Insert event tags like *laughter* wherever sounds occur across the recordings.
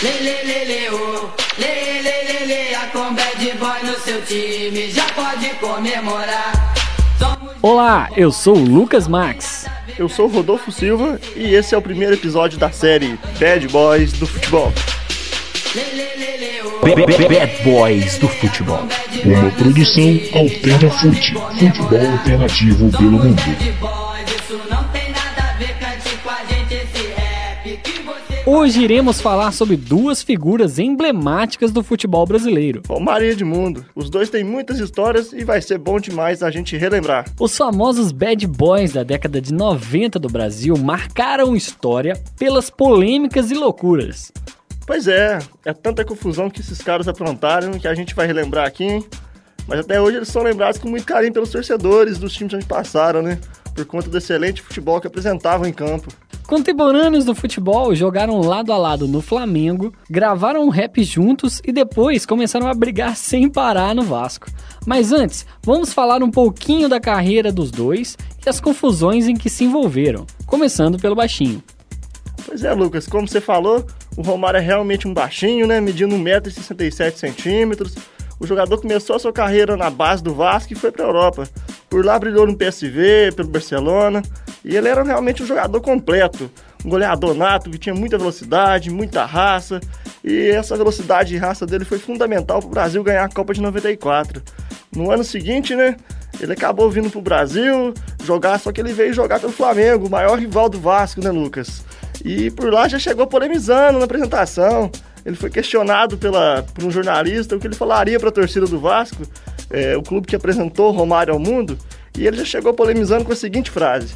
Lê, lê, lê, lê, oh. lê, lê, lê, lê, a com bad boy no seu time já pode comemorar. Olá, eu sou o Lucas Max. Eu sou o Rodolfo Silva e esse é o primeiro episódio da série Bad Boys do Futebol. Bad Boys do Futebol. Uma produção Alterna Fute, futebol alternativo pelo mundo. Hoje iremos falar sobre duas figuras emblemáticas do futebol brasileiro. Romário e Edmundo. Os dois têm muitas histórias e vai ser bom demais a gente relembrar. Os famosos bad boys da década de 90 do Brasil marcaram história pelas polêmicas e loucuras. Pois é, é tanta confusão que esses caras aprontaram que a gente vai relembrar aqui, hein? Mas até hoje eles são lembrados com muito carinho pelos torcedores dos times onde passaram, né? Por conta do excelente futebol que apresentavam em campo. Contemporâneos do futebol jogaram lado a lado no Flamengo, gravaram um rap juntos e depois começaram a brigar *laughs* sem parar no Vasco. Mas antes, vamos falar um pouquinho da carreira dos dois e as confusões em que se envolveram, começando pelo baixinho. Pois é, Lucas, como você falou, o Romário é realmente um baixinho, né? Medindo 1,67m. O jogador começou a sua carreira na base do Vasco e foi para a Europa. Por lá brilhou no PSV, pelo Barcelona, e ele era realmente um jogador completo, um goleador nato que tinha muita velocidade, muita raça, e essa velocidade e raça dele foi fundamental para o Brasil ganhar a Copa de 94. No ano seguinte, né, ele acabou vindo para o Brasil jogar, só que ele veio jogar pelo Flamengo, o maior rival do Vasco, né, Lucas? E por lá já chegou polemizando na apresentação. Ele foi questionado pela, por um jornalista o que ele falaria para a torcida do Vasco, é, o clube que apresentou Romário ao mundo. E ele já chegou polemizando com a seguinte frase: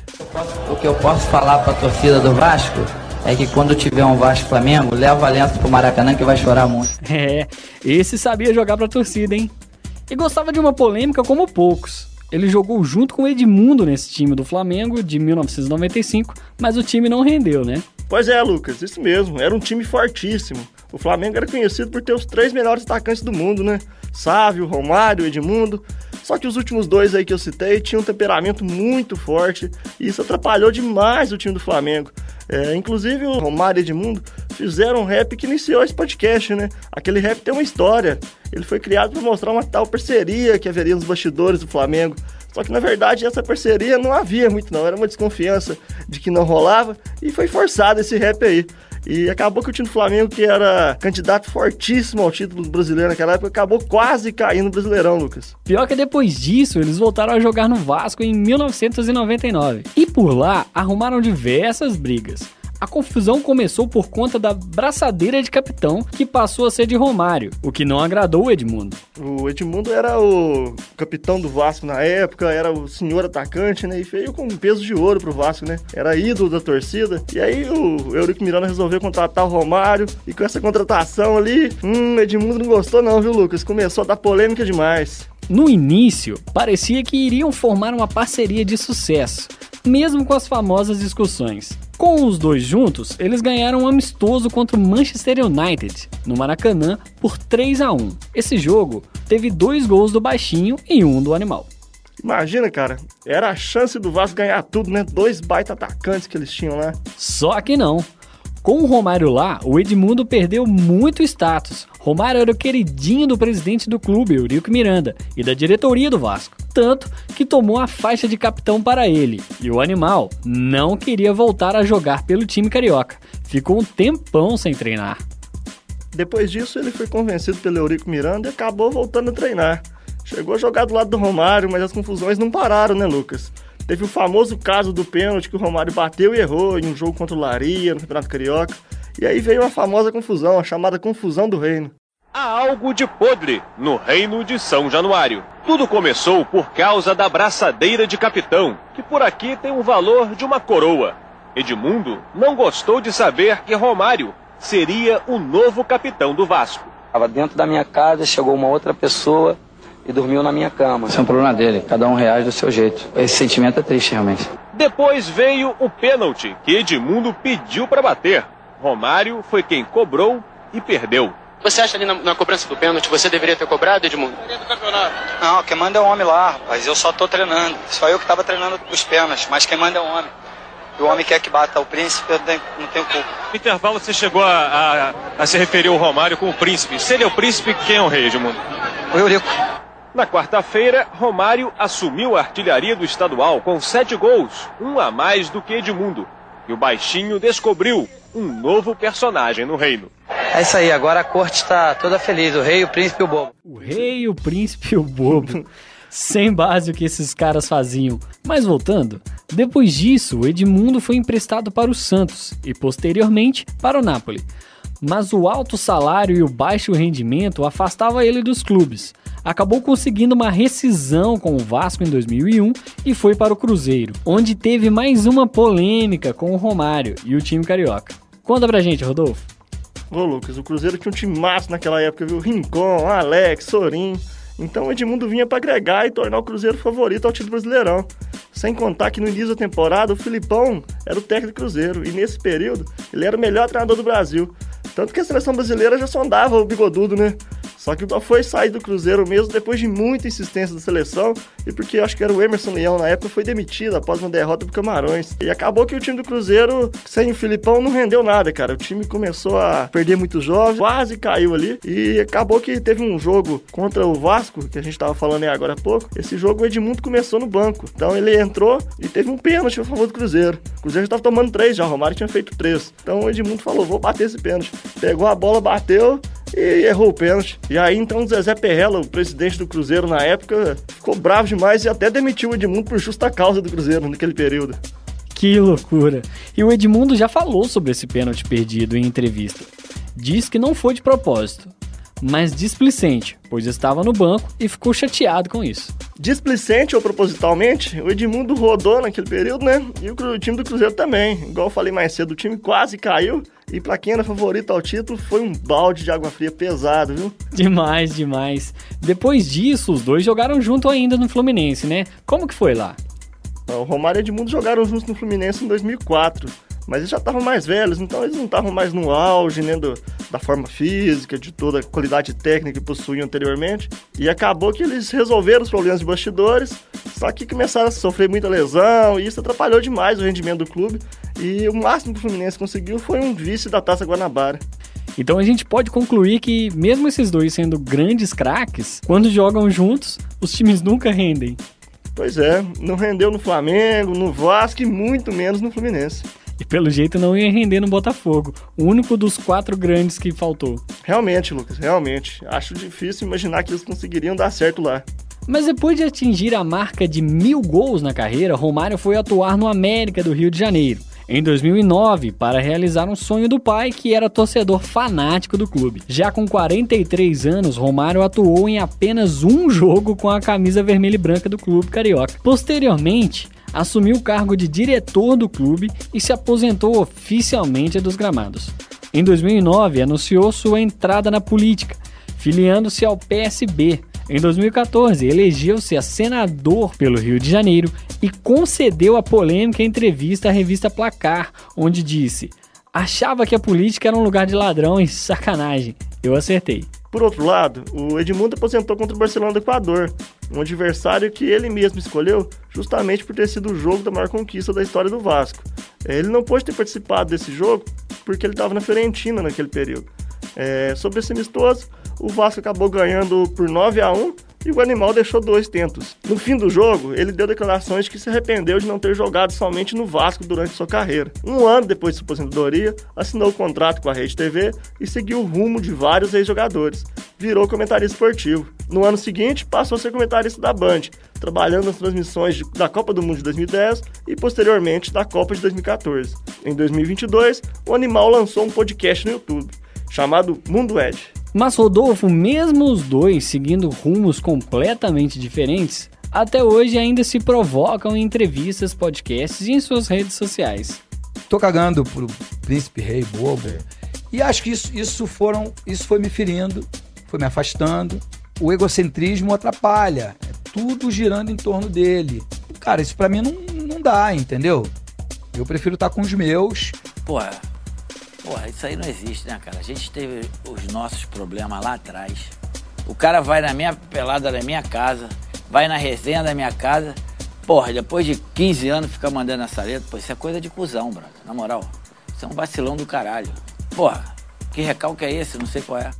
O que eu posso falar para a torcida do Vasco é que quando tiver um Vasco Flamengo, leva a pro Maracanã que vai chorar muito. *laughs* É, esse sabia jogar pra torcida, hein? E gostava de uma polêmica como poucos. Ele jogou junto com o Edmundo nesse time do Flamengo de 1995, mas o time não rendeu, né? Pois é, Lucas, isso mesmo. Era um time fortíssimo. O Flamengo era conhecido por ter os três melhores atacantes do mundo, né? Sávio, Romário, Edmundo. Só que os últimos dois aí que eu citei tinham um temperamento muito forte e isso atrapalhou demais o time do Flamengo. É, inclusive o Romário e Edmundo fizeram um rap que iniciou esse podcast, né? Aquele rap tem uma história. Ele foi criado para mostrar uma tal parceria que haveria nos bastidores do Flamengo. Só que na verdade essa parceria não havia muito não, era uma desconfiança de que não rolava e foi forçado esse rap aí. E acabou que o time do Flamengo, que era candidato fortíssimo ao título brasileiro naquela época, acabou quase caindo no Brasileirão, Lucas. Pior que depois disso, eles voltaram a jogar no Vasco em 1999. E por lá, arrumaram diversas brigas. A confusão começou por conta da braçadeira de capitão que passou a ser de Romário, o que não agradou o Edmundo. O Edmundo era o capitão do Vasco na época, era o senhor atacante, né? E veio com um peso de ouro pro Vasco, né? Era ídolo da torcida. E aí o Eurico Miranda resolveu contratar o Romário e com essa contratação ali, hum, Edmundo não gostou não, viu, Lucas? Começou a dar polêmica demais. No início, parecia que iriam formar uma parceria de sucesso, mesmo com as famosas discussões. Com os dois juntos, eles ganharam um amistoso contra o Manchester United, no Maracanã, por 3 a 1 Esse jogo teve dois gols do baixinho e um do animal. Imagina, cara, era a chance do Vasco ganhar tudo, né? Dois baita atacantes que eles tinham lá. Só que não. Com o Romário lá, o Edmundo perdeu muito status. Romário era o queridinho do presidente do clube, Eurico Miranda, e da diretoria do Vasco. Tanto que tomou a faixa de capitão para ele. E o animal não queria voltar a jogar pelo time carioca. Ficou um tempão sem treinar. Depois disso, ele foi convencido pelo Eurico Miranda e acabou voltando a treinar. Chegou a jogar do lado do Romário, mas as confusões não pararam, né, Lucas? Teve o famoso caso do pênalti que o Romário bateu e errou em um jogo contra o Laria, no Campeonato Carioca. E aí veio a famosa confusão, a chamada confusão do reino. Há algo de podre no reino de São Januário. Tudo começou por causa da braçadeira de capitão, que por aqui tem um valor de uma coroa. Edmundo não gostou de saber que Romário seria o novo capitão do Vasco. Estava dentro da minha casa, chegou uma outra pessoa e dormiu na minha cama. Isso é um problema dele, cada um reage do seu jeito. Esse sentimento é triste, realmente. Depois veio o pênalti que Edmundo pediu para bater. Romário foi quem cobrou e perdeu. Você acha ali na, na, cobrança do pênalti você deveria ter cobrado, Edmundo? Não, quem manda é o homem lá, rapaz. Eu só tô treinando. Só eu que tava treinando os pênaltis, mas quem manda é o homem. o homem quer que bata o príncipe, eu não tenho, não tenho culpa. No intervalo você chegou a, a, a se referir ao Romário como príncipe. Se ele é o príncipe, quem é o rei, Edmundo? O Eurico. Na quarta-feira, Romário assumiu a artilharia do estadual com sete gols, um a mais do que Edmundo. E o baixinho descobriu um novo personagem no reino. É isso aí, agora a corte está toda feliz, o rei, o príncipe e o bobo. O rei, o príncipe e o bobo. Sem base o que esses caras faziam. Mas voltando, depois disso, o Edmundo foi emprestado para o Santos e posteriormente para o Napoli. Mas o alto salário e o baixo rendimento afastava ele dos clubes. Acabou conseguindo uma rescisão com o Vasco em 2001 e foi para o Cruzeiro, onde teve mais uma polêmica com o Romário e o time carioca. Conta pra gente, Rodolfo. Ô Lucas, o Cruzeiro tinha um time massa naquela época, viu? Rincon, Alex, Sorin. Então o Edmundo vinha para agregar e tornar o Cruzeiro favorito ao título brasileirão. Sem contar que no início da temporada o Filipão era o técnico do Cruzeiro e nesse período ele era o melhor treinador do Brasil. Tanto que a seleção brasileira já sondava o bigodudo, né? Só que só foi sair do Cruzeiro mesmo depois de muita insistência da seleção e porque acho que era o Emerson Leão na época foi demitido após uma derrota pro Camarões. E acabou que o time do Cruzeiro, sem o Filipão, não rendeu nada, cara. O time começou a perder muitos jogos, quase caiu ali e acabou que teve um jogo contra o Vasco, que a gente tava falando aí agora há pouco. Esse jogo o Edmundo começou no banco. Então ele entrou e teve um pênalti a favor do Cruzeiro. O Cruzeiro já tava tomando três já, o Romário tinha feito três. Então o Edmundo falou: vou bater esse pênalti. Pegou a bola, bateu e errou o pênalti. E aí então o Zezé Perrella, o presidente do Cruzeiro na época, ficou bravo demais e até demitiu o Edmundo por justa causa do Cruzeiro naquele período. Que loucura! E o Edmundo já falou sobre esse pênalti perdido em entrevista. Diz que não foi de propósito, mas displicente, pois estava no banco e ficou chateado com isso. Displicente ou propositalmente, o Edmundo rodou naquele período, né? E o time do Cruzeiro também. Igual eu falei mais cedo, o time quase caiu. E pra quem era favorito ao título, foi um balde de água fria pesado, viu? Demais, demais. Depois disso, os dois jogaram junto ainda no Fluminense, né? Como que foi lá? O Romário e Edmundo jogaram juntos no Fluminense em 2004 mas eles já estavam mais velhos, então eles não estavam mais no auge, né, do, da forma física, de toda a qualidade técnica que possuíam anteriormente. E acabou que eles resolveram os problemas de bastidores, só que começaram a sofrer muita lesão e isso atrapalhou demais o rendimento do clube. E o máximo que o Fluminense conseguiu foi um vice da Taça Guanabara. Então a gente pode concluir que, mesmo esses dois sendo grandes craques, quando jogam juntos, os times nunca rendem. Pois é, não rendeu no Flamengo, no Vasco e muito menos no Fluminense. E pelo jeito não ia render no Botafogo, o único dos quatro grandes que faltou. Realmente, Lucas, realmente. Acho difícil imaginar que eles conseguiriam dar certo lá. Mas depois de atingir a marca de mil gols na carreira, Romário foi atuar no América do Rio de Janeiro, em 2009, para realizar um sonho do pai que era torcedor fanático do clube. Já com 43 anos, Romário atuou em apenas um jogo com a camisa vermelha e branca do clube carioca. Posteriormente, assumiu o cargo de diretor do clube e se aposentou oficialmente dos gramados. Em 2009, anunciou sua entrada na política, filiando-se ao PSB. Em 2014, elegeu-se a senador pelo Rio de Janeiro e concedeu a polêmica entrevista à revista Placar, onde disse: Achava que a política era um lugar de ladrão e sacanagem. Eu acertei. Por outro lado, o Edmundo aposentou contra o Barcelona do Equador, um adversário que ele mesmo escolheu justamente por ter sido o jogo da maior conquista da história do Vasco. Ele não pôde ter participado desse jogo porque ele estava na Fiorentina naquele período. É, sobre esse amistoso, o Vasco acabou ganhando por 9 a 1 e o animal deixou dois tentos. No fim do jogo, ele deu declarações que se arrependeu de não ter jogado somente no Vasco durante sua carreira. Um ano depois de sua aposentadoria, assinou o contrato com a Rede TV e seguiu o rumo de vários ex-jogadores. Virou comentarista esportivo. No ano seguinte, passou a ser comentarista da Band, trabalhando nas transmissões de, da Copa do Mundo de 2010 e posteriormente da Copa de 2014. Em 2022, o animal lançou um podcast no YouTube chamado Mundo Ed. Mas Rodolfo, mesmo os dois seguindo rumos completamente diferentes, até hoje ainda se provocam em entrevistas, podcasts e em suas redes sociais. Tô cagando pro príncipe rei bobo. E acho que isso, isso, foram, isso foi me ferindo, foi me afastando. O egocentrismo atrapalha. É tudo girando em torno dele. Cara, isso para mim não, não dá, entendeu? Eu prefiro estar com os meus. Porra, Porra, isso aí não existe, né, cara? A gente teve os nossos problemas lá atrás. O cara vai na minha pelada da minha casa, vai na resenha da minha casa, Porra, depois de 15 anos ficar mandando essa letra, pô, isso é coisa de cuzão, brother. Na moral, isso é um vacilão do caralho. Porra, que recalque é esse? Não sei qual é.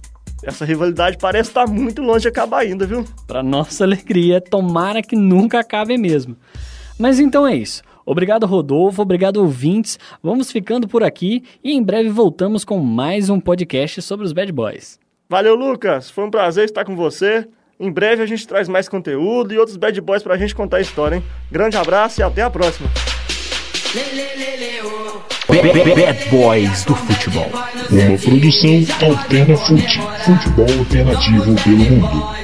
Essa rivalidade parece estar muito longe de acabar ainda, viu? Pra nossa alegria, tomara que nunca acabe mesmo. Mas então é isso. Obrigado, Rodolfo. Obrigado, ouvintes. Vamos ficando por aqui e em breve voltamos com mais um podcast sobre os Bad Boys. Valeu, Lucas. Foi um prazer estar com você. Em breve a gente traz mais conteúdo e outros Bad Boys pra gente contar a história, hein? Grande abraço e até a próxima. Bad Boys do Futebol. Uma produção Alterna Fute. Futebol alternativo pelo mundo.